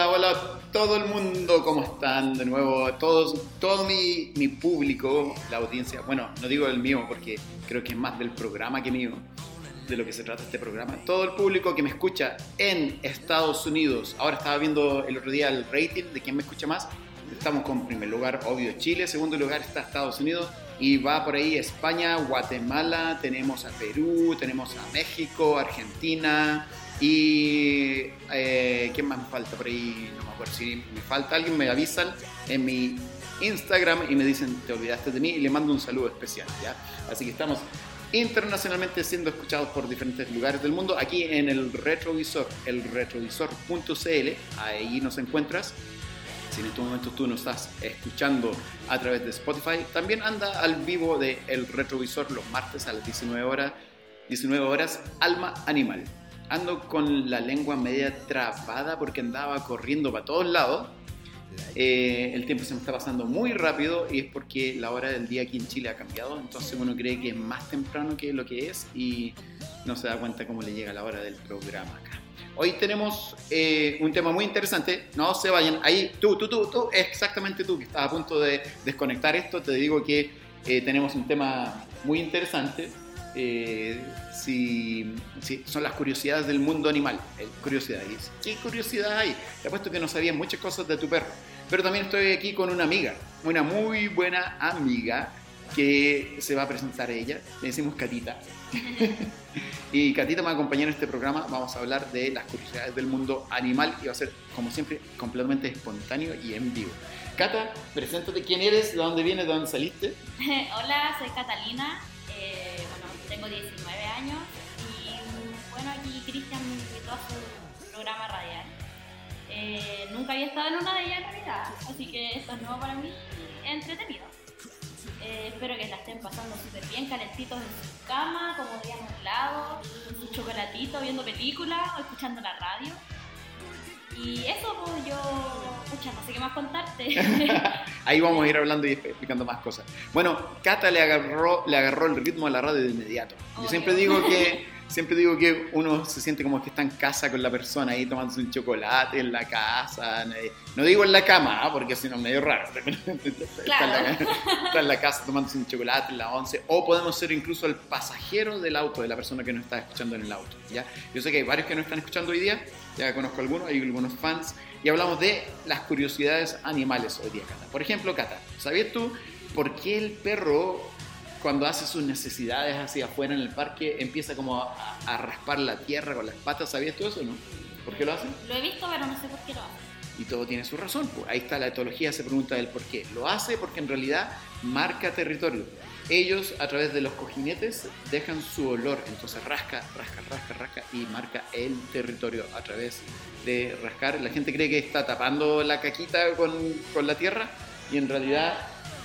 Hola, hola todo el mundo, ¿cómo están? De nuevo, todos, todo mi, mi público, la audiencia, bueno, no digo el mío porque creo que es más del programa que mío, de lo que se trata este programa. Todo el público que me escucha en Estados Unidos, ahora estaba viendo el otro día el rating de quién me escucha más, estamos con primer lugar, obvio, Chile, segundo lugar está Estados Unidos y va por ahí España, Guatemala, tenemos a Perú, tenemos a México, Argentina, y eh, ¿quién más me falta por ahí? No me acuerdo si me falta alguien, me avisan en mi Instagram y me dicen te olvidaste de mí y le mando un saludo especial, ¿ya? Así que estamos internacionalmente siendo escuchados por diferentes lugares del mundo. Aquí en el retrovisor, el retrovisor.cl, ahí nos encuentras. Si en estos momentos tú nos estás escuchando a través de Spotify, también anda al vivo de El Retrovisor los martes a las 19 horas, 19 horas Alma Animal ando con la lengua media trabada porque andaba corriendo para todos lados. Eh, el tiempo se me está pasando muy rápido y es porque la hora del día aquí en Chile ha cambiado, entonces uno cree que es más temprano que lo que es y no se da cuenta cómo le llega la hora del programa acá. Hoy tenemos eh, un tema muy interesante, no se vayan, ahí tú, tú, tú, tú, exactamente tú que estás a punto de desconectar esto, te digo que eh, tenemos un tema muy interesante eh, si, son las curiosidades del mundo animal. Eh, curiosidad. ¿Qué curiosidad hay? Te apuesto que no sabías muchas cosas de tu perro. Pero también estoy aquí con una amiga, una muy buena amiga que se va a presentar ella. Le decimos Catita. y Catita me va a acompañar en este programa. Vamos a hablar de las curiosidades del mundo animal y va a ser, como siempre, completamente espontáneo y en vivo. Cata, preséntate quién eres, de dónde vienes, de dónde saliste. Hola, soy Catalina. Eh, tengo 19 años y bueno, aquí Cristian me invitó a su programa radial. Eh, nunca había estado en una de ellas en realidad, así que esto es nuevo para mí y entretenido. Eh, espero que la estén pasando súper bien, calentitos en su cama, como días lado, con su chocolatito, viendo películas o escuchando la radio. Y eso, pues yo, escucha, no sé qué más contarte. Ahí vamos a ir hablando y explicando más cosas. Bueno, Cata le agarró, le agarró el ritmo a la radio de inmediato. Yo siempre digo que siempre digo que uno se siente como que está en casa con la persona ahí tomándose un chocolate en la casa. No digo en la cama, ¿ah? porque si no es medio raro. Está, en la, casa tomándose un chocolate en la once. O podemos ser incluso el pasajero del auto, de la persona que nos está escuchando en el auto. ¿ya? Yo sé que hay varios que nos están escuchando hoy día. Ya conozco algunos, hay algunos fans. Y hablamos de las curiosidades animales hoy día, Cata. Por ejemplo, Cata, ¿sabías tú por qué el perro cuando hace sus necesidades hacia afuera en el parque, empieza como a, raspar la tierra con las patas. ¿Sabías tú eso, no? ¿Por qué lo hace? Lo he visto, pero no sé por qué lo hace. Y todo tiene su razón. Pues ahí está la etología, se pregunta del por qué. Lo hace porque en realidad marca territorio. Ellos a través de los cojinetes dejan su olor, entonces rasca, rasca, rasca, rasca y marca el territorio a través de rascar. La gente cree que está tapando la caquita con, con la tierra y en realidad,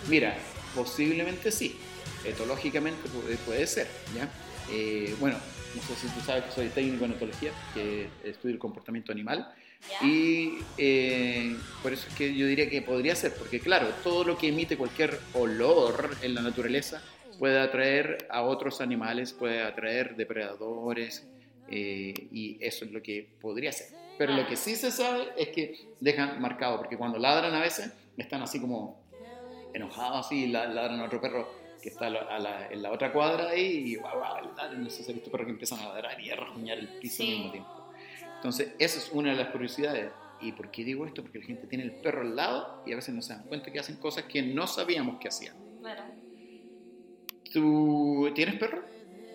mira, posiblemente sí, etológicamente puede, ser, ¿ya? Eh, bueno, no sé si tú sabes que soy técnico en etología, que estudio el comportamiento animal, y eh, por eso es que yo diría que podría ser, porque claro, todo lo que emite cualquier olor en la naturaleza puede atraer a otros animales, puede atraer depredadores, eh, y eso es lo que podría ser. Pero lo que sí se sabe es que dejan marcado, porque cuando ladran a veces están así como enojados, así, ladran a otro perro que está en la otra cuadra ahí y guau, guau, no sé si visto perros que empiezan a ladrar y a rasguñar el piso al mismo tiempo. Entonces, esa es una de las curiosidades. ¿Y por qué digo esto? Porque la gente tiene el perro al lado y a veces no se dan cuenta que hacen cosas que no sabíamos que hacían. Claro. ¿Tú tienes perro?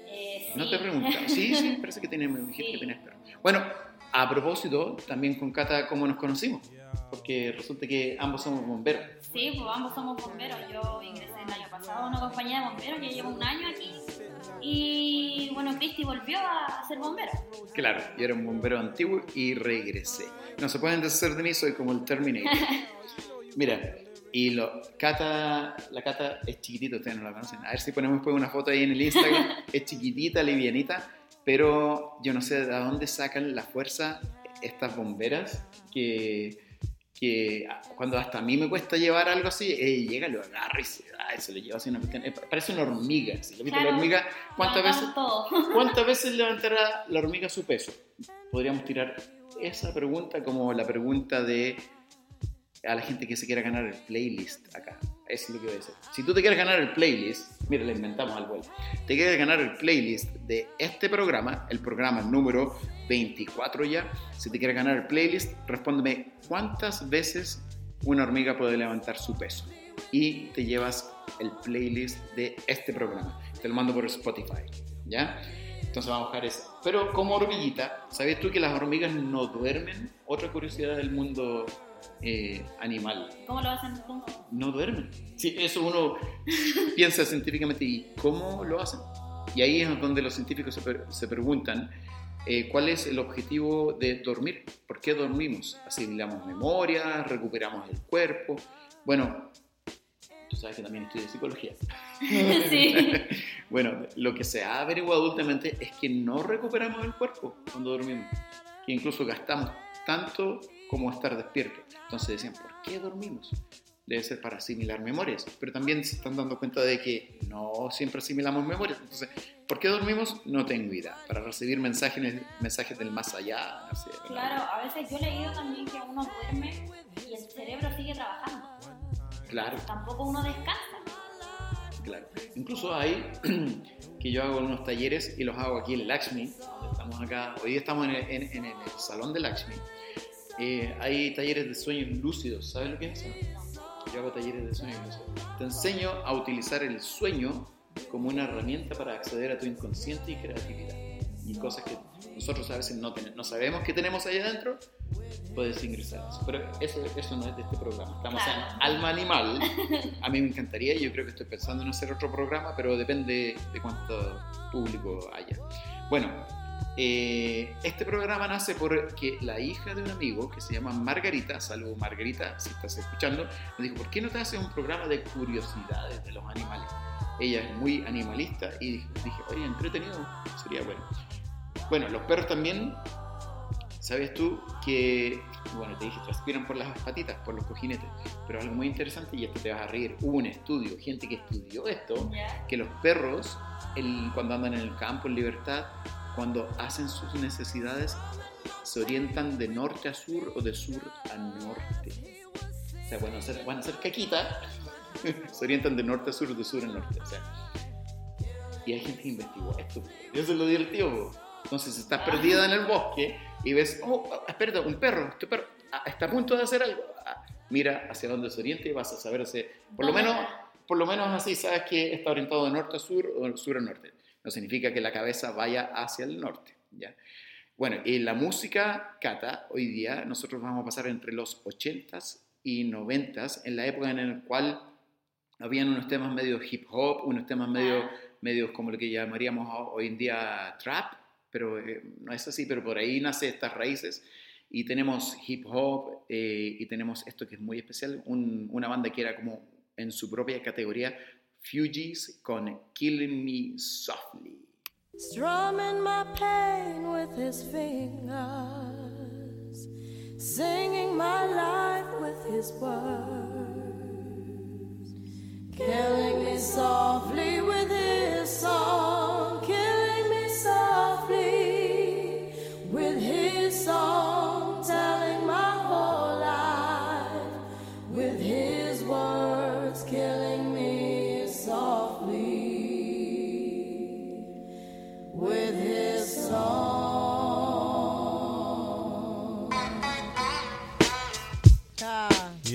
Eh, sí. No te pregunto. Sí, sí, parece que tienes, que tienes perro. Bueno, a propósito, también con Cata, ¿cómo nos conocimos? Porque resulta que ambos somos bomberos. Sí, pues ambos somos bomberos. Yo ingresé el año pasado a una compañía de bomberos, ya llevo un año aquí. Y bueno, Cristi volvió a ser bombero. Claro, yo era un bombero antiguo y regresé. No se pueden deshacer de mí, soy como el Terminator. Mira, y lo, Cata, la Cata es chiquitita, ustedes no la conocen. A ver si ponemos después una foto ahí en el Instagram. es chiquitita, livianita pero yo no sé de dónde sacan la fuerza estas bomberas que, que cuando hasta a mí me cuesta llevar algo así, ella llega, lo agarra y se da y se lo lleva así una cuestión. eh, Parece una hormiga. Si lo Claro, la hormiga, ¿cuántas veces. ¿cuántas veces levantará la hormiga su peso? Podríamos tirar esa pregunta como la pregunta de a la gente que se quiera ganar el playlist acá. Es lo que voy. Si tú te quieres ganar el playlist, mira, le inventamos al vuelo. Te quieres ganar el playlist de este programa, el programa número 24 ya. Si te quieres ganar el playlist, respóndeme cuántas veces una hormiga puede levantar su peso. Y te llevas el playlist de este programa. Te lo mando por Spotify. ¿Ya? Entonces vamos a buscar eso. Pero como hormiguita, ¿sabías tú que las hormigas no duermen? Otra curiosidad del mundo eh, animal. ¿Cómo lo hacen? No duermen. Sí, eso uno piensa científicamente. ¿Y cómo lo hacen? Y ahí es donde los científicos se, per- se preguntan eh, cuál es el objetivo de dormir. ¿Por qué dormimos? ¿Asimilamos memoria? ¿Recuperamos el cuerpo? Bueno, tú sabes que también estudio psicología. sí. Bueno, lo que se ha averiguado últimamente es que no recuperamos el cuerpo cuando dormimos, que incluso gastamos tanto como estar despierto. Entonces decían, ¿por qué dormimos? Debe ser para asimilar memorias, pero también se están dando cuenta de que no siempre asimilamos memorias. Entonces, ¿por qué dormimos? No tengo idea. Para recibir mensajes, mensajes del más allá. sé. Claro, a veces yo he leído también que uno duerme y el cerebro sigue trabajando. Claro. Tampoco uno descansa. Claro. Incluso hay que yo hago unos talleres y los hago aquí en Lakshmi, donde estamos acá. Hoy estamos en el, en- en el salón de Lakshmi. Eh, hay talleres de sueños lúcidos. ¿Sabes lo que es eso? Yo hago talleres de sueños lúcidos. Te enseño a utilizar el sueño como una herramienta para acceder a tu inconsciente y creatividad. Y cosas que nosotros a veces no, ten- no sabemos que tenemos ahí adentro, puedes ingresar. Pero eso, eso no es de este programa. Estamos Claro. en Alma Animal. A mí me encantaría, yo creo que estoy pensando en hacer otro programa, pero depende de cuánto público haya. Bueno, eh, este programa nace porque la hija de un amigo que se llama Margarita, saludo Margarita, si estás escuchando, me dijo, ¿por qué no te haces un programa de curiosidades de los animales? Ella es muy animalista y dije, dije, oye, entretenido, sería bueno. Bueno, los perros también, ¿sabes tú que, bueno, te dije, transpiran por las patitas, por los cojinetes, pero algo muy interesante, y esto te vas a reír, hubo un estudio, gente que estudió esto, que los perros, el- cuando andan en el campo en libertad, cuando hacen sus necesidades, se orientan de norte a sur o de sur a norte. O sea, bueno, hacer, van a hacer caquita, se orientan de norte a sur o de sur a norte. O sea, y hay gente que investigó esto. Eso es lo divertido. po. Entonces, estás perdida en el bosque y ves, oh, oh, espérate, un perro, este perro ah, está a punto de hacer algo. Ah, mira hacia dónde se orienta y vas a saber, por lo ¿Dónde menos por lo menos así sabes que está orientado de norte a sur o de sur a norte. No significa que la cabeza vaya hacia el norte. ¿ya? Bueno, y la música Cata, hoy día nosotros vamos a pasar entre los 80s y 90s, en la época en la cual habían unos temas medio hip hop, unos temas medio, medios como lo que llamaríamos ho- hoy en día trap, pero eh, no es así, pero por ahí nace estas raíces. Y tenemos hip hop eh, y tenemos esto que es muy especial, un- una banda que era como en su propia categoría, Fugees con Killing Me Softly. Strumming my pain with his fingers, singing my life with his words, killing me softly with his song,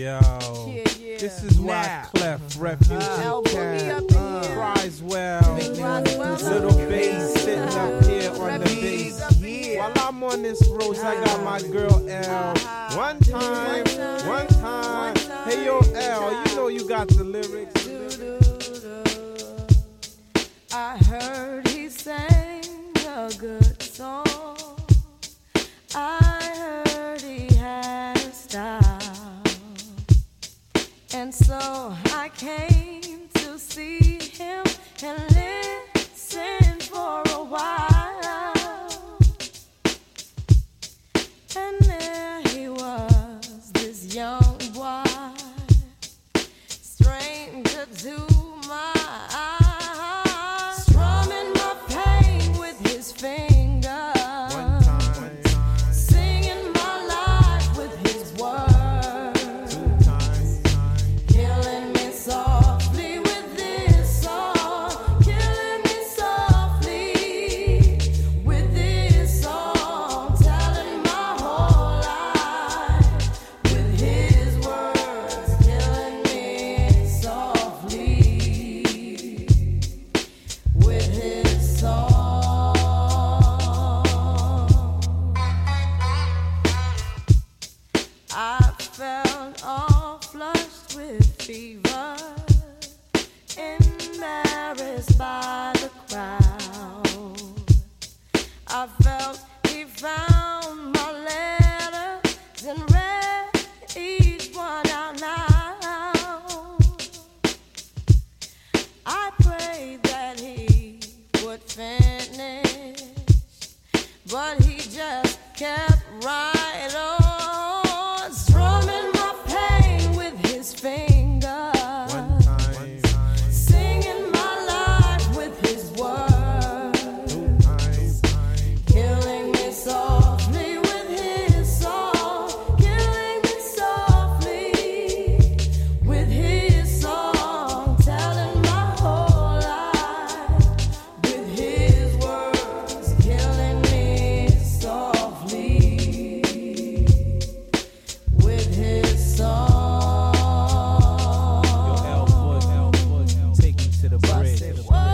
Yo, yeah, yeah. this is why Now. Clef Refugee Uh, Cat boogie up in here. cries well. Little bass sitting up here on the bass. While I'm on this road, I got my girl L. One time, one time. Hey yo, L, you know you got the lyrics. I heard he sang a good song. I heard he had a style. And so I came to see him and listen to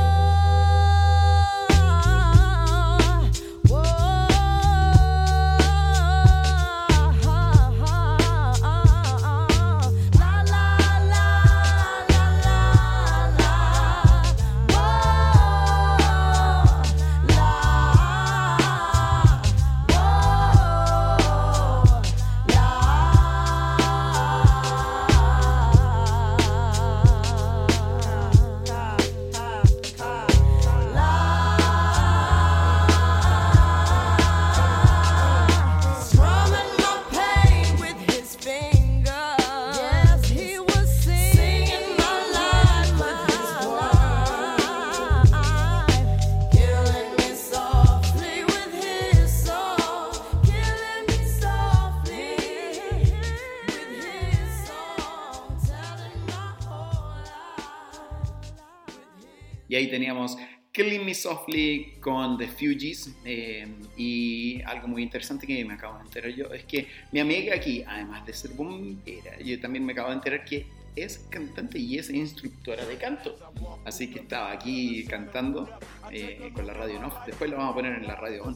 Con The Fugees. eh, y algo muy interesante que me acabo de enterar yo es que mi amiga aquí, además de ser bombera, yo también me acabo de enterar que es cantante y es instructora de canto. Así que estaba aquí cantando eh, con la radio en off. Después lo vamos a poner en la radio.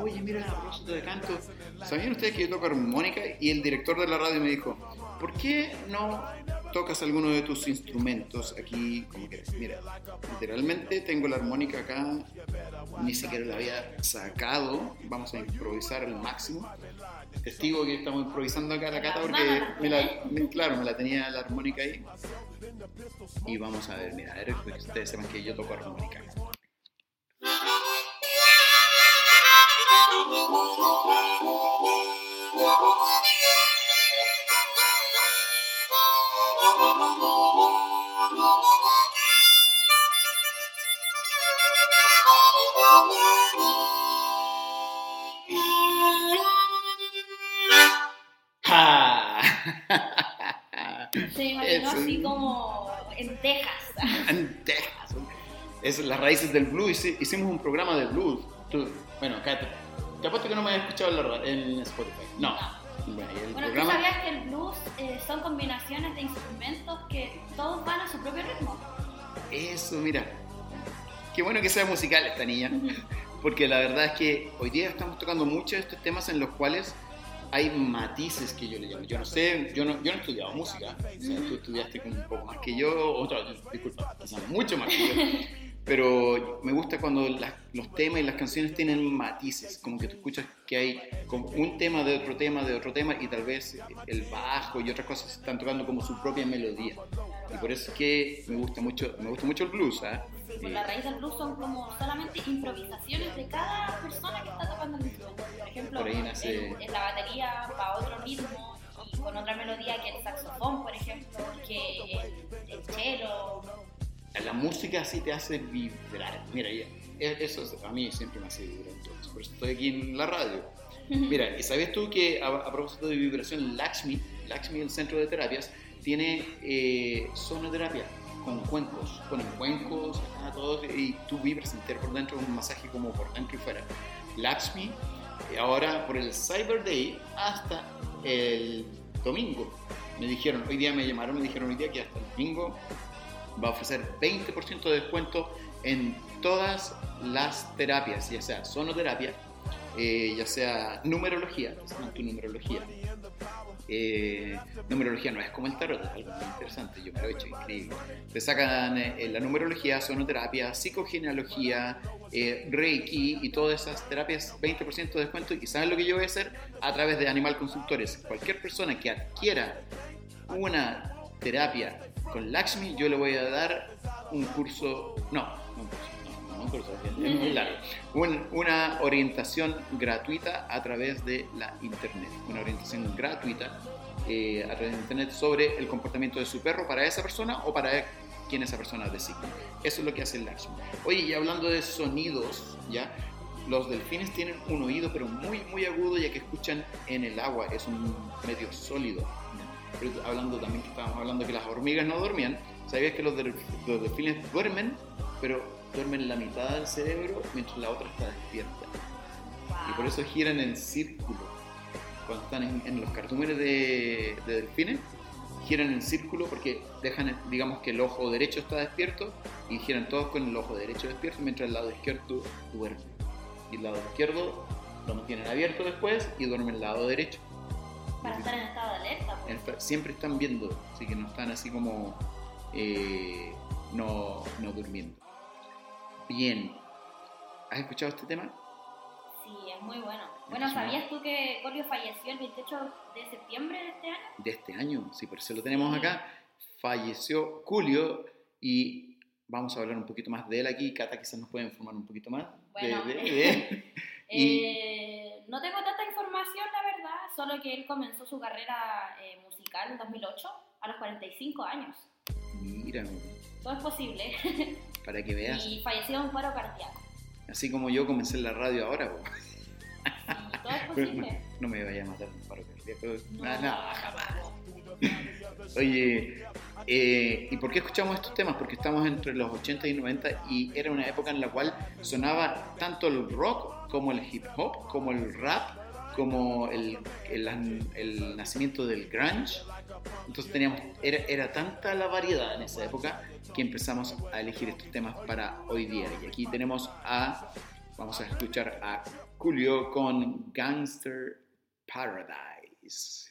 Oye, mira, a propósito de canto, ¿sabían ustedes que yo toco armónica? Y el director de la radio me dijo, ¿por qué no tocas alguno de tus instrumentos aquí? Como que, mira, literalmente tengo la armónica acá, ni siquiera la había sacado. Vamos a improvisar al máximo. Testigo que estamos improvisando acá la cata porque, me la- me- claro, me la tenía la armónica ahí. Y vamos a ver, mira, a ver, que ustedes sepan que yo toco armónica. Se imaginó así como en Texas. en Texas. Es las raíces del blues. Hici- Hicimos un programa de blues. Bueno, acá te, te apuesto que no me has escuchado en, Spotify. No. Bueno, y el Bueno, ¿tú sabías que el blues eh, son combinaciones de instrumentos que todos van a su propio ritmo? Eso, mira. Qué bueno que sea musical esta niña. Porque la verdad es que hoy día estamos tocando muchos de estos temas en los cuales hay matices que yo le llamo. Yo no sé, yo no, yo no he estudiado música. O sea, tú estudiaste un poco más que yo, otra, disculpa, quizás mucho más que yo. Pero me gusta cuando las- los temas y las canciones tienen matices, como que tú escuchas que hay como un tema de otro tema, de otro tema, y tal vez el bajo y otras cosas están tocando como su propia melodía. Y por eso es que me gusta mucho, me gusta mucho el blues, ¿ah? Por la raíz del blues son como solamente improvisaciones de cada persona que está tocando el instrumento. Por ejemplo, Por nace- en, en la batería va otro ritmo y con otra melodía que el saxofón, por ejemplo, que el, el cello. La música sí te hace vibrar. Mira, e- eso es- a mí siempre me hace vibrar. entonces, Por eso estoy aquí en la radio. Mira, ¿y sabías tú que a, a propósito de vibración, Lakshmi, Lakshmi, el centro de terapias, tiene eh, sonoterapia con cuencos. Ponen cuencos, acá todos, y tú vibras entero por dentro, un masaje como por dentro y fuera. Lakshmi, eh, ahora por el Cyber Day hasta el domingo. Me dijeron, hoy día me llamaron, me dijeron hoy día que hasta el domingo va a ofrecer 20% de descuento en todas las terapias, ya sea sonoterapia, eh, ya sea numerología, tu numerología, eh, numerología no es como el tarot, es algo muy interesante, yo me lo he hecho increíble. Te sacan eh, la numerología, sonoterapia, psicogenealogía, eh, reiki y todas esas terapias 20% de descuento. ¿Y saben lo que yo voy a hacer? A través de Animal Consultores. Cualquier persona que adquiera una terapia con Lakshmi, yo le voy a dar un curso, no, un curso, curso, es muy largo, Un- una orientación gratuita a través de la internet, una orientación gratuita eh, a través de internet sobre el comportamiento de su perro para esa persona o para quien esa persona designe. Eso es lo que hace el Lakshmi. Oye, y hablando de sonidos, ¿ya? Los delfines tienen un oído pero muy muy agudo ya que escuchan en el agua, es un medio sólido. Pero hablando también que estábamos hablando que las hormigas no dormían, ¿sabías que los, los delfines duermen, pero duermen la mitad del cerebro mientras la otra está despierta? Y por eso giran en círculo. Cuando están en, en los cartúmenes de, de delfines, giran en círculo porque dejan, digamos que el ojo derecho está despierto y giran todos con el ojo derecho despierto mientras el lado izquierdo duerme. Y el lado izquierdo lo mantienen abierto después y duermen el lado derecho. Para estar en estado de alerta. pues. Siempre están viendo, así que no están así como eh, no, no durmiendo. Bien, ¿has escuchado este tema? Sí, es muy bueno. Bueno, ¿sabías tú que Gorio falleció el 28 de septiembre de este año? De este año, sí, por eso lo tenemos acá. Falleció Julio y vamos a hablar un poquito más de él aquí. Cata quizás nos puede informar un poquito más de- Bueno. de, de. Y- Eh, no tengo tanta información, la verdad, solo que él comenzó su carrera eh, musical en 2008 a los 45 años. Mira, Todo es posible. para que veas. y falleció de un paro cardíaco. Así como yo comencé en la radio ahora, po. Y todo es posible. no me vaya a matar un paro cardíaco. No. No, jamás. Oye, eh, ¿y por qué escuchamos estos temas? Porque estamos entre los 80 y 90 y era una época en la cual sonaba tanto el rock como el hip hop, como el rap, como el, el- el nacimiento del grunge. Entonces teníamos, era, era tanta la variedad en esa época que empezamos a elegir estos temas para hoy día. Y aquí tenemos a, vamos a escuchar a Julio con Gangster Paradise.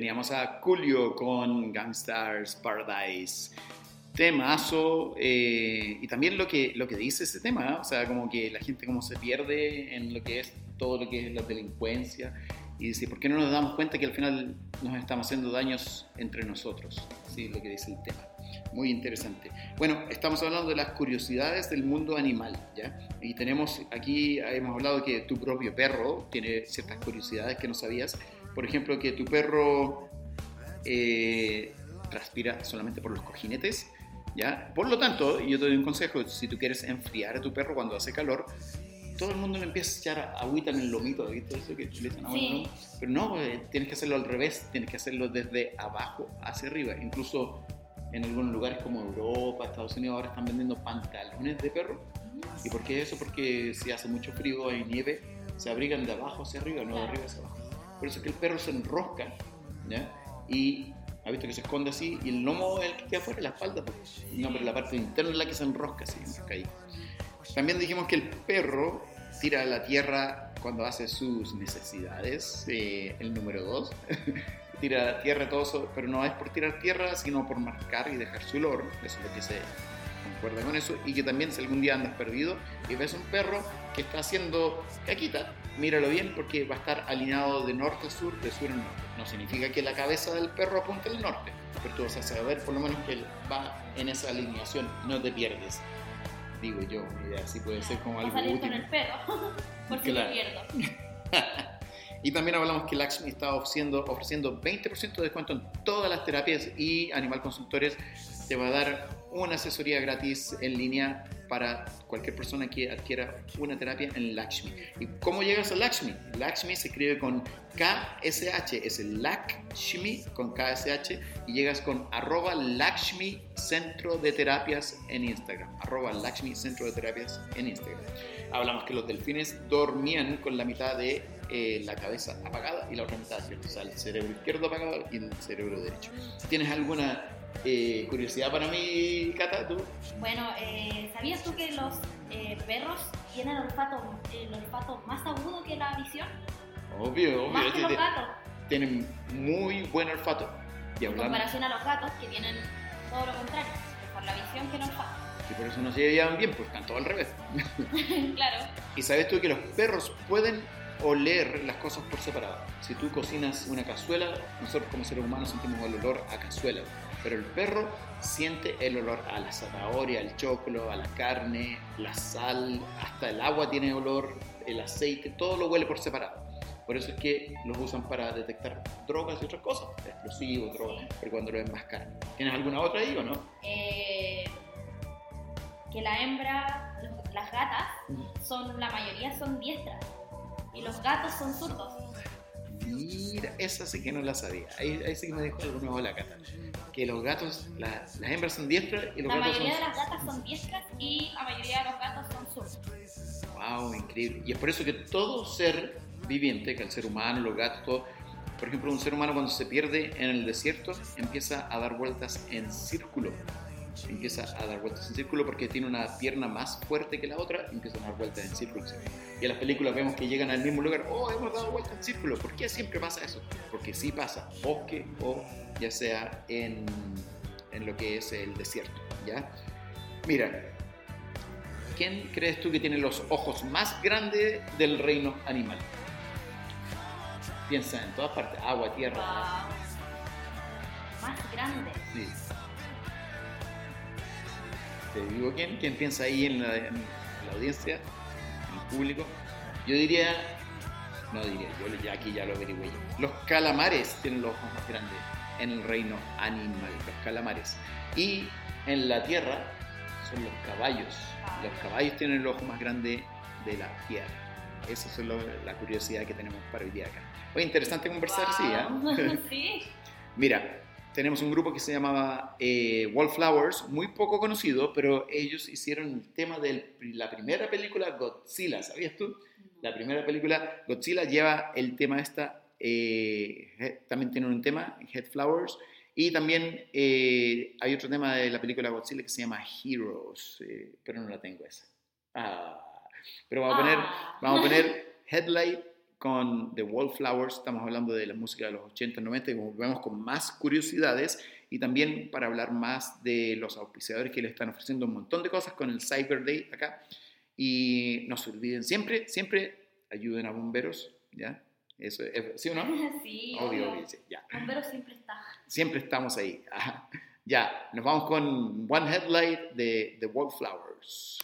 Teníamos a Julio con Gangstars Paradise. Temazo. eh, y también lo que, lo que dice ese tema, o sea, como que la gente como se pierde en lo que es todo lo que es la delincuencia. Y dice, ¿por qué no nos damos cuenta que al final nos estamos haciendo daños entre nosotros? Es lo que dice el tema. Muy interesante. Bueno, estamos hablando de las curiosidades del mundo animal, ¿ya? Y tenemos aquí, hemos hablado que tu propio perro tiene ciertas curiosidades que no sabías. Por ejemplo, que tu perro eh, transpira solamente por los cojinetes, ¿ya? Por lo tanto, yo te doy un consejo, si tú quieres enfriar a tu perro cuando hace calor, todo el mundo le empieza a echar agüita en el lomito, ¿viste? Eso que le echan el Sí. Pero no, eh, tienes que hacerlo al revés, tienes que hacerlo desde abajo hacia arriba. Incluso en algunos lugares como Europa, Estados Unidos, ahora están vendiendo pantalones de perro. ¿Y por qué eso? Porque si hace mucho frío, hay nieve, se abrigan de abajo hacia arriba, no de arriba hacia abajo. Por eso es que el perro se enrosca, ¿ya? Y ha visto que se esconde así, y el lomo es el que queda afuera, la espalda, pues. no, pero la parte interna es la que se enrosca, así, enrosca ahí. También dijimos que el perro tira a la tierra cuando hace sus necesidades, eh, el número 2. tira a la tierra todo eso, pero no es por tirar tierra, sino por marcar y dejar su olor. Eso es lo que se concuerda con eso. Y que también si algún día andas perdido y ves un perro que está haciendo caquita, míralo bien porque va a estar alineado de norte a sur, de sur a norte. No significa que la cabeza del perro apunte al norte, pero tú vas a saber por lo menos que él va en esa alineación, no te pierdes. Digo yo, una idea así puede ser como algo salir útil. con el perro, por si Claro. me pierdo. Y también hablamos que Lakshmi está ofreciendo, ofreciendo 20% de descuento en todas las terapias y Animal Consultores te va a dar una asesoría gratis en línea para cualquier persona que adquiera una terapia en Lakshmi. ¿Y cómo llegas a Lakshmi? Lakshmi se escribe con KSH, es el Lakshmi con KSH y llegas con arroba Lakshmi Centro de Terapias en Instagram. Arroba Lakshmi Centro de Terapias en Instagram. Hablamos que los delfines dormían con la mitad de eh, la cabeza apagada y la otra mitad despierta, o sea, el cerebro izquierdo apagado y el cerebro derecho. ¿Tienes alguna eh, curiosidad para mí, Cata? ¿Tú? Bueno, eh, ¿sabías tú que los eh, perros tienen el olfato, el olfato más agudo que la visión? Obvio, obvio. Más que los gatos. tienen muy buen olfato. Y En comparación a los gatos que tienen todo lo contrario, mejor la visión que el olfato. y por eso no se llevan bien, pues están todo al revés. claro. Y sabes tú que los perros pueden oler las cosas por separado. Si tú cocinas una cazuela, nosotros como seres humanos sentimos el olor a cazuela, pero el perro siente el olor a la zanahoria, al choclo, a la carne, la sal, hasta el agua tiene olor, el aceite, todo lo huele por separado. Por eso es que los usan para detectar drogas y otras cosas, explosivos, drogas, pero cuando lo enmascaran. ¿Tienes alguna otra ahí o no? Eh, que la hembra, los- las gatas, son la mayoría son diestras y los gatos son zurdos. Mira, esa sí que no la sabía. Ahí, ahí sí que me dejó algo nuevo la cata. Que los gatos, la- las hembras son diestras y los La gatos mayoría de son. las gatas son diestras y la mayoría de los gatos son zurdos. Wow, increíble. Y es por eso que todo ser viviente, que el ser humano, los gatos, todo, Por ejemplo, un ser humano cuando se pierde en el desierto empieza a dar vueltas en círculo. Empieza a dar vueltas en círculo porque tiene una pierna más fuerte que la otra empieza a dar vueltas en círculo. Y en las películas vemos que llegan al mismo lugar. Oh, hemos dado vueltas en círculo. ¿Por qué siempre pasa eso? Porque sí pasa. Bosque o ya sea en, en lo que es el desierto. ¿ya? Mira, ¿quién crees tú que tiene los ojos más grandes del reino animal? Piensa en todas partes, agua, tierra. Wow. Más grande. Sí. Te digo quién, quién piensa ahí en la, en la audiencia, en el público. Yo diría, no diría, yo ya aquí ya lo averigüé. yo. Los calamares tienen los ojos más grandes en el reino animal, los calamares. Y en la tierra son los caballos. Los caballos tienen el ojo más grande de la tierra. Esa es lo- la curiosidad que tenemos para hoy día acá. Oye, interesante conversar, sí, ¿ah? Wow. sí. Mira, tenemos un grupo que se llamaba eh, Wallflowers, muy poco conocido, pero ellos hicieron el tema de la primera película Godzilla, ¿sabías tú? La primera película Godzilla lleva el tema esta, eh, también tiene un tema, Headflowers, y también eh, hay otro tema de la película Godzilla que se llama Heroes, eh, pero no la tengo esa. Ah, pero vamos a poner, Ah. vamos a poner Headlight con The Wallflowers, estamos hablando de la música de los 80, 90 y volvemos con más curiosidades y también para hablar más de los auspiciadores que le están ofreciendo un montón de cosas con el Cyber Day acá. Y no se olviden siempre, siempre ayuden a bomberos, ¿ya? Eso es, ¿sí o no? Sí, Obvio, obvio. obvio, sí, ya. Bombero siempre está. Siempre estamos ahí. Ajá. Ya, nos vamos con One Headlight de The Wallflowers.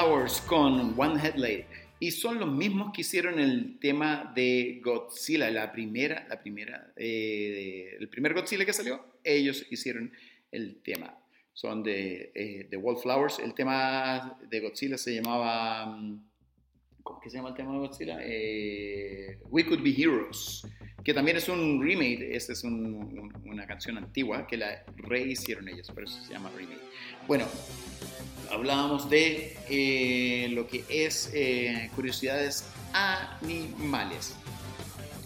Wallflowers con One Headlight. Y son los mismos que hicieron el tema de Godzilla, la primera, la primera, eh, el primer Godzilla que salió, ellos hicieron el tema. Son de eh, The Wallflowers. El tema de Godzilla se llamaba, mm, ¿cómo que se llama el tema de Godzilla? Eh, We Could Be Heroes, que también es un remake. Esta es un- un- una canción antigua que la rehicieron ellos, por eso se llama remake. Bueno, hablábamos de eh, lo que es eh, curiosidades animales.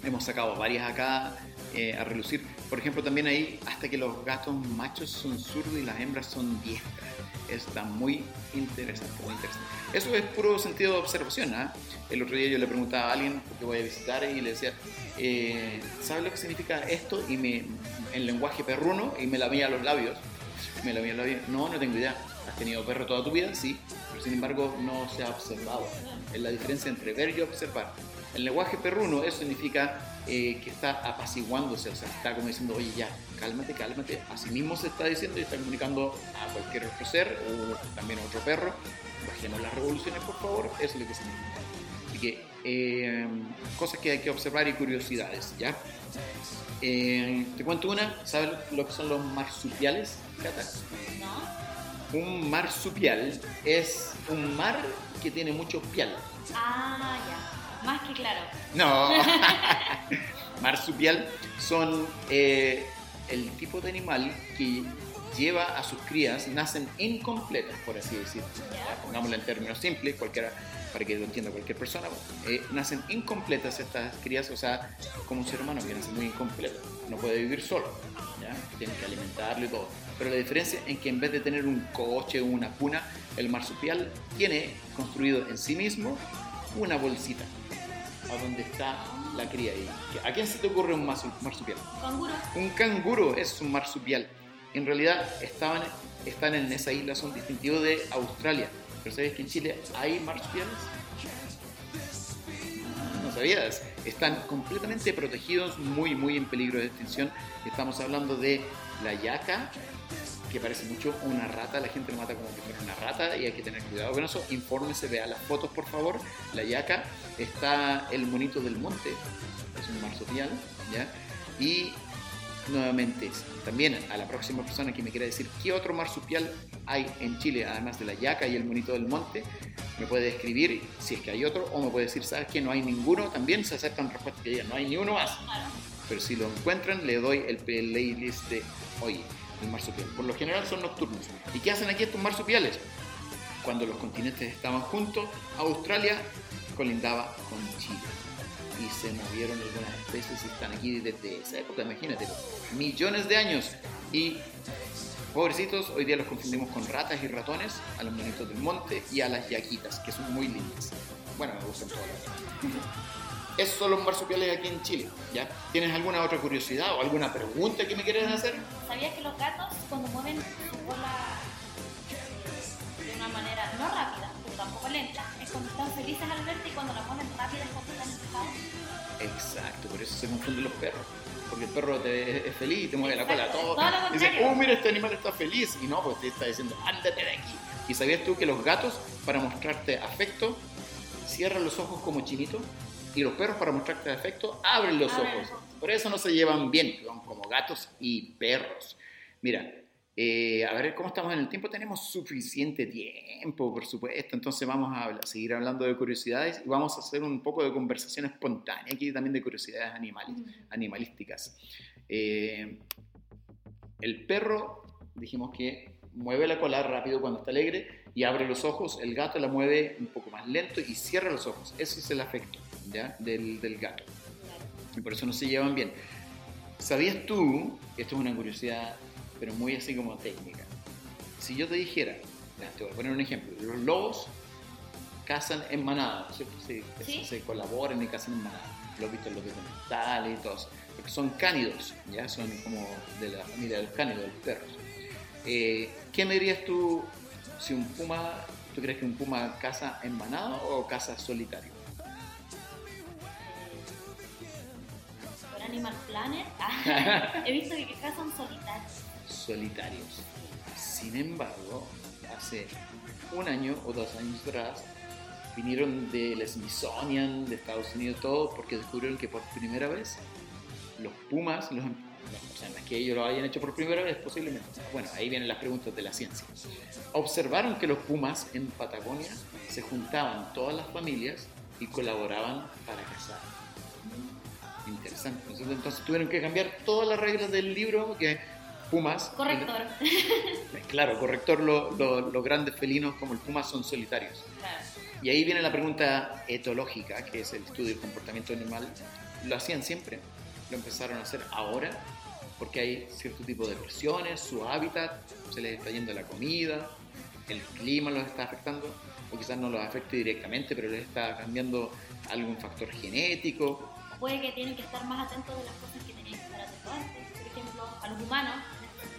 Hemos sacado varias acá eh, a relucir. Por ejemplo, también ahí hasta que los gatos machos son zurdos y las hembras son diestras. Está muy interesante, muy interesante. Eso es puro sentido de observación. ¿ah? El otro día yo le preguntaba a alguien que voy a visitar y le decía, eh, ¿sabes lo que significa esto? Y me, en lenguaje perruno y me la veía los labios. Me. No, no tengo idea. ¿Has tenido perro toda tu vida? Sí, pero sin embargo no se ha observado. Es la diferencia entre ver y observar. El lenguaje perruno, eso significa eh, que está apaciguándose, o sea, está como diciendo, oye, ya, cálmate, cálmate. Así mismo se está diciendo y está comunicando a cualquier otro ser o también a otro perro. Bajemos las revoluciones, por favor, eso es lo que significa. Así que, eh, cosas que hay que observar y curiosidades, ¿ya? Eh, te cuento una, ¿sabes lo que son los marsupiales, Cata? ¿No? Un marsupial es un mar que tiene mucho pial. Ah, ya. Más que claro. No. Marsupial son eh, el tipo de animal que lleva a sus crías, nacen incompletas, por así decirlo. Pongámoslo en términos simples, cualquiera, para que lo entienda cualquier persona. Eh, nacen incompletas estas crías, o sea, como un ser humano que nace muy incompleto. No puede vivir solo, ¿ya? Tienen que alimentarlo y todo. Pero la diferencia es que en vez de tener un coche o una cuna, el marsupial tiene construido en sí mismo una bolsita a donde está la cría. ¿A quién se te ocurre un marsu- marsupial? Canguro. Un canguro es un marsupial. En realidad estaban, están en esa isla, son distintivos de Australia. Pero ¿sabes que en Chile hay marsupiales? No sabías. Están completamente protegidos, muy, muy en peligro de extinción. Estamos hablando de la yaca, que parece mucho una rata. La gente lo mata como que fuera una rata y hay que tener cuidado con eso. Infórmese, vea las fotos, por favor. La yaca. Está el monito del monte, es un marsupial, ¿ya? Y nuevamente, también a la próxima persona que me quiera decir qué otro marsupial hay en Chile, además de la yaca y el monito del monte, me puede escribir si es que hay otro, o me puede decir, ¿sabes que no hay ninguno? También se aceptan respuestas que digan, no hay ni uno más. Pero si lo encuentran, le doy el playlist de hoy, el marsupial. Por lo general son nocturnos. ¿Y qué hacen aquí estos marsupiales? Cuando los continentes estaban juntos, Australia colindaba con Chile. Y se movieron algunas especies y están aquí desde esa época, imagínate, millones de años. Y pobrecitos, hoy día los confundimos con ratas y ratones, a los monitos del monte y a las yaquitas, que son muy lindas. Bueno, me gustan todas las esos son los marsupiales aquí en Chile. ¿ya? ¿Tienes alguna otra curiosidad o alguna pregunta que me quieres hacer? ¿Sabías que los gatos cuando mueven su cola eh, de una manera no rápida, pero tampoco lenta, es cuando están felices al verte y cuando la mueven rápida es cuando están enojados? Exacto, por eso se confunden los perros. Porque el perro te, es feliz y te mueve la cola Exacto, todo. todo lo Dice, oh, mira, este animal está feliz. Y no, pues te está diciendo, ándate de aquí. ¿Y sabías tú que los gatos, para mostrarte afecto, cierran los ojos como chinito? Y los perros, para mostrarte afecto, abren los ojos. Por eso no se llevan bien, son como gatos y perros. Mira, eh, a ver cómo estamos en el tiempo. Tenemos suficiente tiempo, por supuesto. Entonces vamos a hablar- seguir hablando de curiosidades y vamos a hacer un poco de conversación espontánea aquí también de curiosidades animales, animalísticas. Eh, el perro, dijimos que mueve la cola rápido cuando está alegre y abre los ojos. El gato la mueve un poco más lento y cierra los ojos. Ese es el afecto ¿ya? Del, del gato. Y por eso no se llevan bien. ¿Sabías tú, esto es una curiosidad, pero muy así como técnica, si yo te dijera, te voy a poner un ejemplo, los lobos cazan en manada, ¿no es ¿cierto? Se, Sí. se colaboran y cazan en manada. Lo he visto en los documentales y todo eso. Porque son cánidos, ya son como de la familia de los cánidos, de los perros. Eh, ¿Qué me dirías tú si un puma, tú crees que un puma caza en manada o caza solitario? Animal Planet, he visto que cazan solitarios. solitarios. Sin embargo, hace un año o dos años atrás, vinieron del Smithsonian, de Estados Unidos, todo, porque descubrieron que por primera vez los pumas, los, o sea, no es que ellos lo hayan hecho por primera vez, posiblemente. Bueno, ahí vienen las preguntas de la ciencia. Observaron que los pumas en Patagonia se juntaban todas las familias y colaboraban para cazar. Interesante. Entonces, entonces tuvieron que cambiar todas las reglas del libro que pumas. Corrector. Claro, corrector, lo- lo- los grandes felinos como el puma son solitarios. Claro. Y ahí viene la pregunta etológica, que es el estudio del comportamiento animal. Lo hacían siempre, lo empezaron a hacer ahora, porque hay cierto tipo de presiones, su hábitat, se les está yendo la comida, el clima los está afectando, o quizás no los afecte directamente, pero les está cambiando algún factor genético. Puede que tienen que estar más atentos de las cosas que tenían que estar atentos antes. Por ejemplo, a los humanos,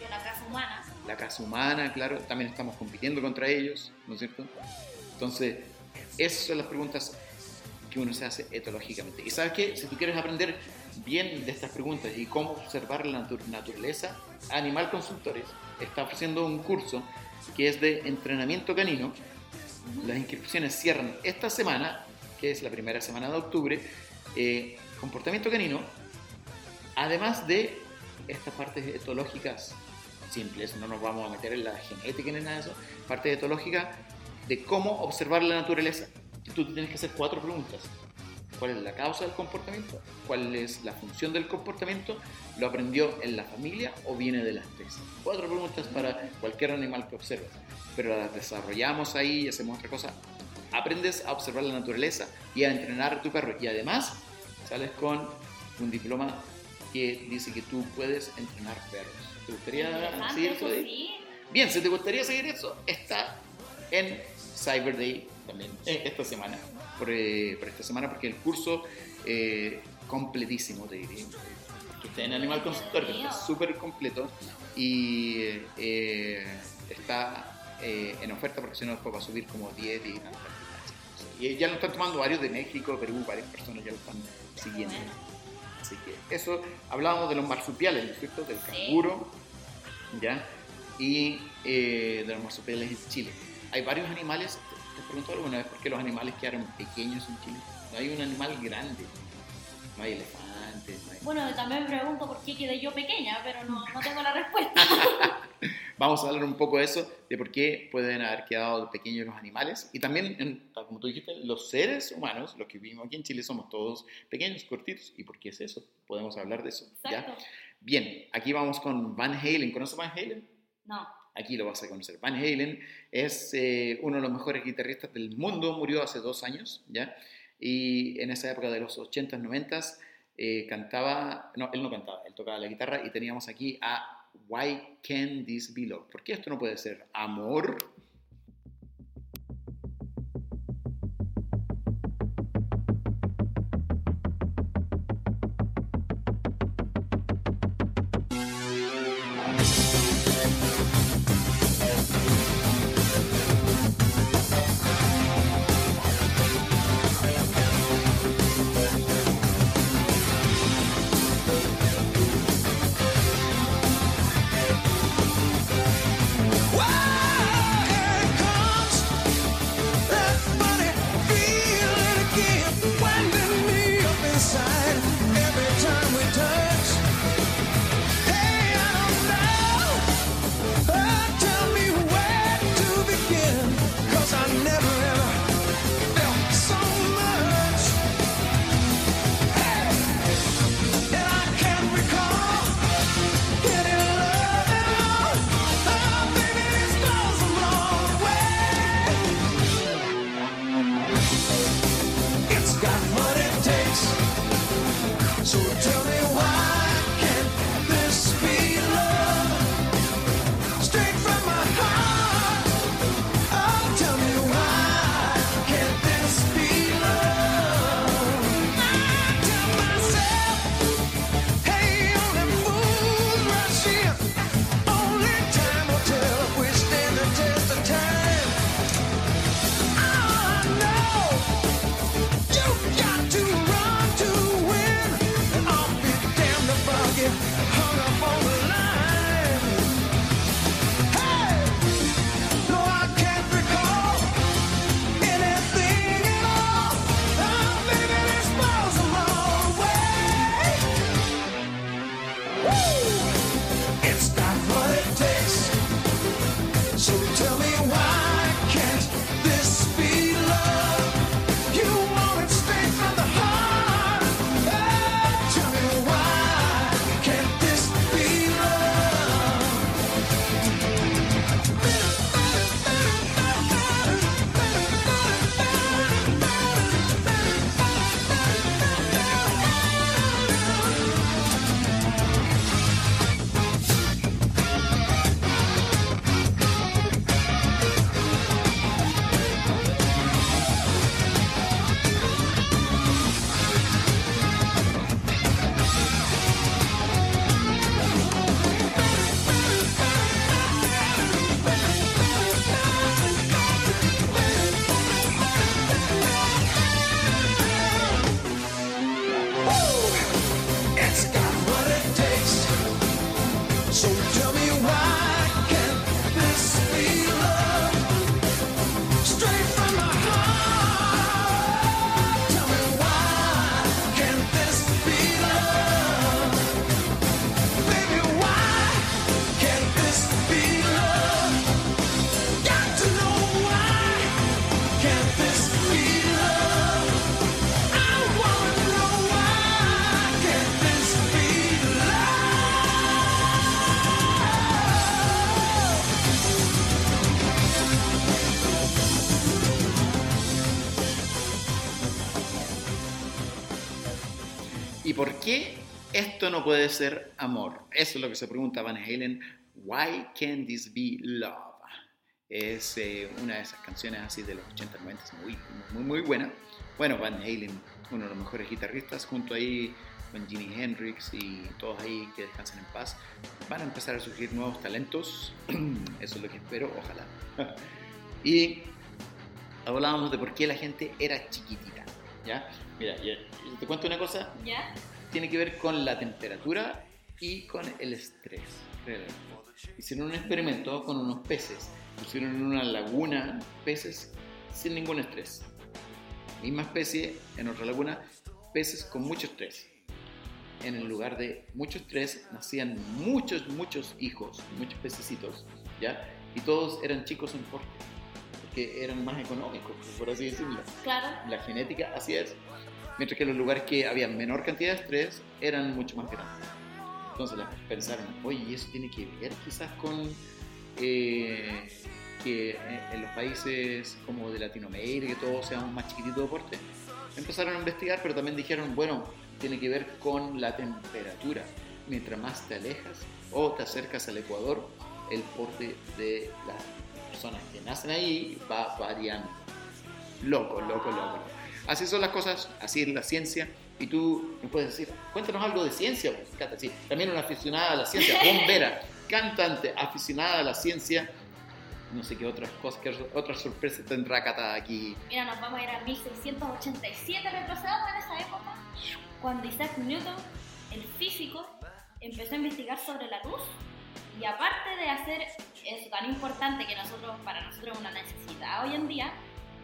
en la caza humana. la caza humana, claro, también estamos compitiendo contra ellos, ¿no es cierto? Entonces, esas son las preguntas que uno se hace etológicamente. Y sabes qué, si tú quieres aprender bien de estas preguntas y cómo observar la natu- naturaleza, Animal Consultores está ofreciendo un curso que es de entrenamiento canino. Las inscripciones cierran esta semana, que es la primera semana de octubre. Eh, comportamiento canino, además de estas partes etológicas simples, no nos vamos a meter en la genética ni nada de eso, parte etológica de cómo observar la naturaleza. Tú tienes que hacer cuatro preguntas. ¿Cuál es la causa del comportamiento? ¿Cuál es la función del comportamiento? ¿Lo aprendió en la familia o viene de la especie? Cuatro preguntas para cualquier animal que observes. Pero las desarrollamos ahí y hacemos otra cosa. Aprendes a observar la naturaleza y a entrenar tu perro. Y además sales con un diploma que dice que tú puedes entrenar perros. ¿Te gustaría seguir eso sí. Bien, si te gustaría seguir eso, está en Cyber Day también eh, esta semana. Por, eh, por esta semana, porque el curso eh, completísimo, te diría. Que está en Animal Consultor, que está súper completo y eh, está en oferta porque si no después va a subir como 10 y tantas. Y ya lo están tomando varios de México, Perú, varias personas ya lo están siguiendo. Bueno. Así que eso, hablábamos de los marsupiales, ¿no es cierto? Del canguro, ¿ya? Y eh, de los marsupiales en Chile. Hay varios animales, te, te pregunto alguna vez por qué los animales quedaron pequeños en Chile. No hay un animal grande, no hay elefantes, no hay... Bueno, también me pregunto por qué quedé yo pequeña, pero no, no tengo la respuesta. Vamos a hablar un poco de eso, de por qué pueden haber quedado pequeños los animales. Y también, en- como tú dijiste, los seres humanos, los que vivimos aquí en Chile, somos todos pequeños, cortitos. ¿Y por qué es eso? Podemos hablar de eso. ¿ya? Bien, aquí vamos con Van Halen. ¿Conoces Van Halen? No. Aquí lo vas a conocer. Van Halen es eh, uno de los mejores guitarristas del mundo, murió hace dos años, ¿ya? Y en esa época de los 80s, 90s, eh, cantaba, no, él no cantaba, él tocaba la guitarra y teníamos aquí a Why Can This Be Love? ¿Por qué esto no puede ser amor? Puede ser amor? Eso es lo que se pregunta Van Halen. Why can't this be love? Es eh, una de esas canciones así de los 80, 90, muy, muy, muy buena. Bueno, Van Halen, uno de los mejores guitarristas, junto ahí con Jimi Hendrix y todos ahí que descansen en paz, van a empezar a surgir nuevos talentos. Eso es lo que espero, ojalá. y hablábamos de por qué la gente era chiquitita. ¿ya? Mira, te cuento una cosa, ¿Ya? Tiene que ver con la temperatura y con el estrés. créelo. Hicieron un experimento con unos peces. Pusieron en una laguna peces sin ningún estrés. Misma especie en otra laguna, peces con mucho estrés. En el lugar de mucho estrés nacían muchos, muchos hijos, muchos pececitos, ¿ya? Y todos eran chicos en porte, porque eran más económicos, por así decirlo Claro. la genética así es. Mientras que los lugares que había menor cantidad de estrés eran mucho más grandes. Entonces las pensaron, oye, ¿y eso tiene que ver quizás con eh, que en los países como de Latinoamérica, que todos seamos más chiquititos de porte? Empezaron a investigar, pero también dijeron, bueno, tiene que ver con la temperatura. Mientras más te alejas o te acercas al Ecuador, el porte de las personas que nacen ahí va variando. Loco, loco, loco. Así son las cosas, así es la ciencia. Y tú me puedes decir, cuéntanos algo de ciencia, Cata. Sí, también una aficionada a la ciencia, bombera, cantante, aficionada a la ciencia. No sé qué otras cosas, qué otras sorpresas tendrá Cata aquí. Mira, nos vamos a ir a 1687, retrocedamos en esa época, cuando Isaac Newton, el físico, empezó a investigar sobre la luz y aparte de hacer eso tan importante que nosotros, para nosotros es una necesidad hoy en día,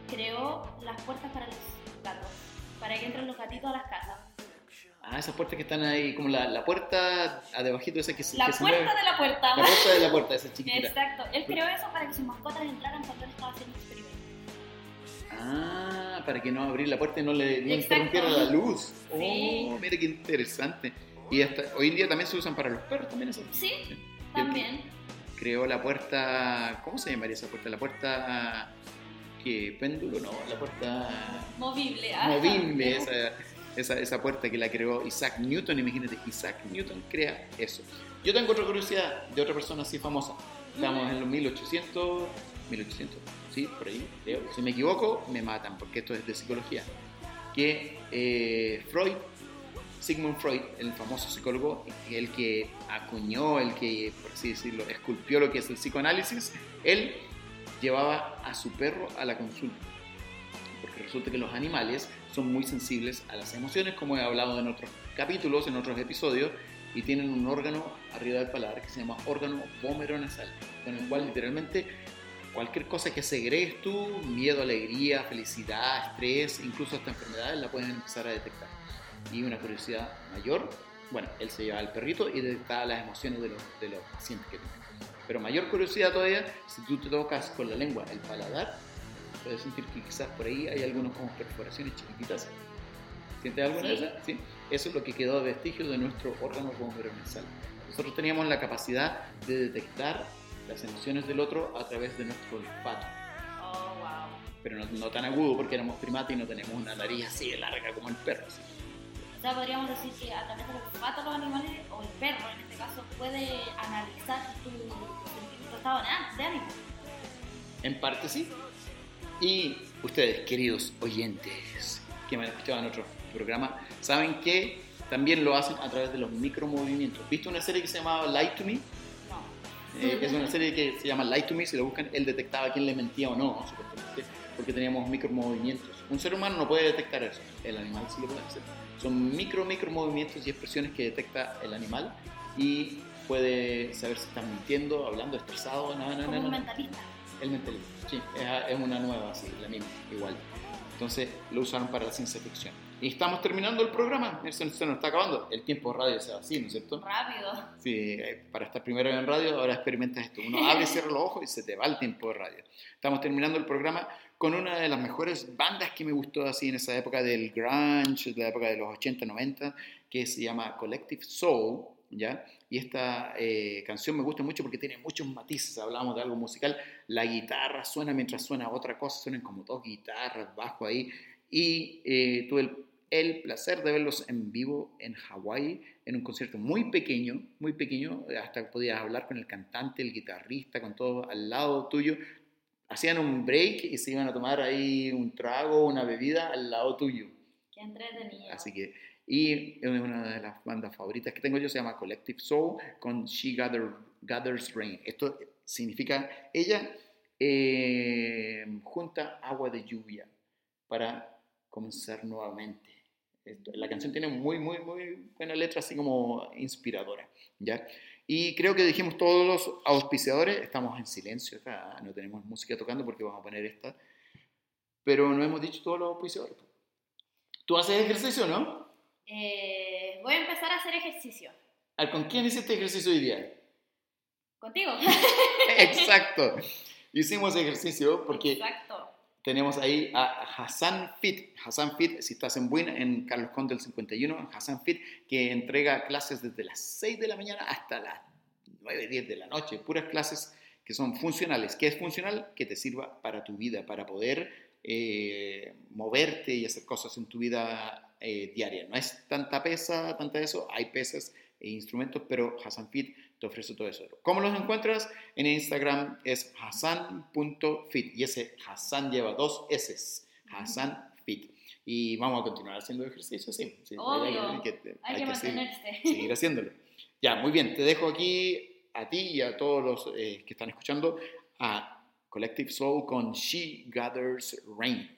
creó las puertas para los gatos, para que entren los gatitos a las casas. Ah, esas puertas que están ahí, como la, la puerta a debajito esa que se, La que se puerta mueve. de la puerta. La puerta de la puerta, esa chiquitita. Exacto, él creó eso para que sus mascotas entraran cuando él estaba haciendo experimentos. Ah, para que no abrir la puerta y no le no interrumpiera la luz. Oh, mira qué interesante. Y hasta, hoy en día también se usan para los perros, también esas. Sí, Sí. también. Creó la puerta, ¿cómo se llamaría esa puerta? La puerta que péndulo, no, la puerta Movible. ah. movible, esa, esa, esa puerta que la creó Isaac Newton, imagínate, Isaac Newton crea eso. Yo tengo otra curiosidad de otra persona así famosa. Estamos en los 1800, 1800, sí, por ahí, creo. Si me equivoco, me matan, porque esto es de psicología. Que eh, Freud, Sigmund Freud, el famoso psicólogo, el que acuñó, el que, por así decirlo, esculpió lo que es el psicoanálisis, él llevaba a su perro a la consulta porque resulta que los animales son muy sensibles a las emociones, como he hablado en otros capítulos, en otros episodios, y tienen un órgano arriba del paladar que se llama órgano nasal, con el cual literalmente cualquier cosa que segregues tú, miedo, alegría, felicidad, estrés, incluso hasta enfermedades, la pueden empezar a detectar. Y una curiosidad mayor, bueno, él se llevaba al perrito y detectaba las emociones de los, de los pacientes que tenían. Pero mayor curiosidad todavía, si tú te tocas con la lengua el paladar, puedes sentir que quizás por ahí hay algunos como perforaciones chiquititas. ¿Sientes alguna de Sí. esas? Sí. Eso es lo que quedó de vestigio de nuestro órgano nasal. Nosotros teníamos la capacidad de detectar las emociones del otro a través de nuestro olfato, Oh, wow. pero no, no tan agudo porque éramos primates y no tenemos una nariz así de larga como el perro. así. O sea, podríamos decir que a través del olfato los animales, o el perro en este caso, puede analizar tu, tu estado de ánimo. En parte sí. Y ustedes, queridos oyentes que me han escuchado en otro programa, saben que también lo hacen a través de los micromovimientos. ¿Viste una serie que se llamaba Lie to Me? No. Eh, es una serie que se llama Lie to Me, si lo buscan, él detectaba quién le mentía o no, supuestamente, porque teníamos micromovimientos. Un ser humano no puede detectar eso, el animal sí lo puede hacer. Son micro, micromovimientos y expresiones que detecta el animal y puede saber si están mintiendo, hablando, estresado, no, no, Como no, un mentalista. El mentalista, sí, es, es una nueva, sí, la misma, igual. Entonces lo usaron para la ciencia ficción. Y estamos terminando el programa, se, se nos está acabando. El tiempo de radio se va así, ¿no es cierto? Rápido. Sí, eh, para estar primero en radio, ahora experimentas esto. Uno abre y cierra los ojos y se te va el tiempo de radio. Estamos terminando el programa con una de las mejores bandas que me gustó así en esa época del grunge, de la época de los 80, 90, que se llama Collective Soul, ¿ya? Y esta eh, canción me gusta mucho porque tiene muchos matices, hablamos de algo musical, la guitarra suena mientras suena otra cosa, suenan como dos guitarras, bajo ahí, y eh, tuve el, placer de verlos en vivo en Hawái, en un concierto muy pequeño, muy pequeño, hasta podías hablar con el cantante, el guitarrista, con todo al lado tuyo. Hacían un break y se iban a tomar ahí un trago, una bebida al lado tuyo. Qué entretenido. Así que, y es una de las bandas favoritas que tengo yo, se llama Collective Soul, con She Gather, Gathers Rain. Esto significa, ella eh, junta agua de lluvia para comenzar nuevamente. Esto- la canción tiene muy, muy, muy buena letra, así como inspiradora, ¿ya? Y creo que dijimos todos los auspiciadores, estamos en silencio acá, no tenemos música tocando porque vamos a poner esta, pero no hemos dicho todos los auspiciadores. ¿Tú haces ejercicio, no? Eh, voy a empezar a hacer ejercicio. A ver, ¿Con quién hiciste ejercicio hoy día? ¿Contigo? Exacto. Hicimos ejercicio porque Exacto. Tenemos ahí a Hassan Fit. Hassan Fit, si estás en Buin, en Carlos Conde del 51, Hassan Fit, que entrega clases desde las 6 de la mañana hasta las 9, 10 de la noche. Puras clases que son funcionales. ¿Qué es funcional? Que te sirva para tu vida, para poder eh, moverte y hacer cosas en tu vida eh, diaria. No es tanta pesa, tanta eso. Hay pesas e instrumentos, pero Hassan Fit te ofrece todo eso. ¿Cómo los encuentras? En Instagram es hassan.fit y ese Hassan lleva dos S, Hassan Fit. Y vamos a continuar haciendo ejercicio, sí. sí, Obvio. que- Hay que hay que seguir- mantenerse. seguir haciéndolo. Ya, muy bien, te dejo aquí a ti y a todos los eh, que están escuchando a Collective Soul con She Gathers Rain.